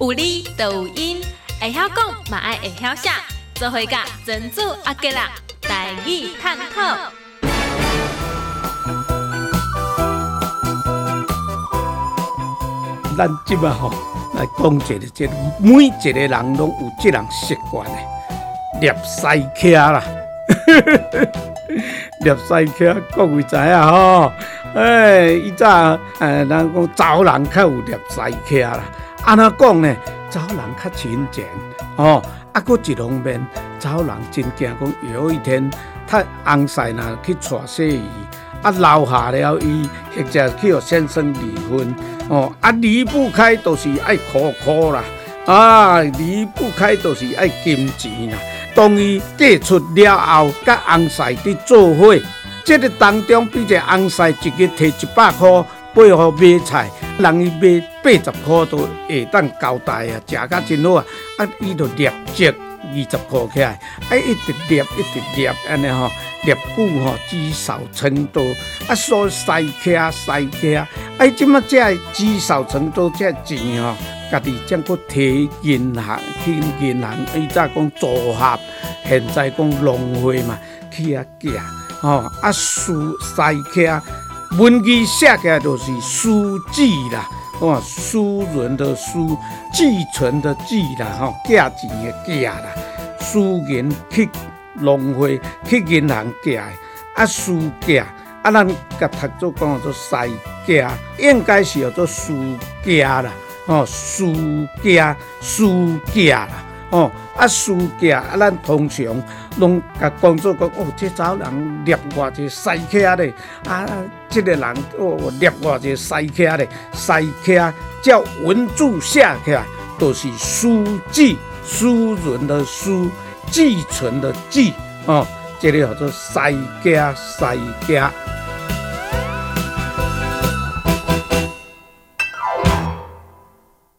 有理就有因，会晓讲嘛爱会晓写，做伙甲珍珠阿吉啦，台语探讨。咱即摆吼来讲一个，即每一个人拢有即样习惯的，捏西卡啦。捏西卡，各位知影吼？哎，以早诶，人讲查人较有捏西卡啦。安怎讲呢？查人较勤俭哦。啊，搁一方面，查人真惊讲有一天，他翁婿呐去娶媳妇，啊留下了伊，或者去互先生离婚哦。啊，离不开都是爱苦苦啦，啊，离不开都是爱金钱啦。当伊嫁出了后，甲翁婿伫做伙，这个当中，比者翁婿一日摕一百块背互买菜，人伊买八十块都会当交代啊，食甲真好啊。啊，伊就立即二十块起来，啊，一直立一直立安尼吼，立久吼积少成多，啊，所西客西客，啊，即么这积少成多这钱吼。家己将搁摕银行去银行，伊早讲组合，现在讲农会嘛，去遐寄，吼啊书西客文字写起来就是书记啦，哦书人的书，寄存的寄啦，吼寄钱的寄啦，书银去农会去银行寄，啊书寄，啊咱甲读做讲做西寄，应该是叫做书寄啦。哦，书架书架啦，哦，啊书架啊，咱通常拢甲工作讲，哦，这早人捏偌济西客咧，啊，这个人哦捏偌济西客咧，西客叫文字写起来，都是书记书人的书，寄存的寄，哦，这个叫做西家西家。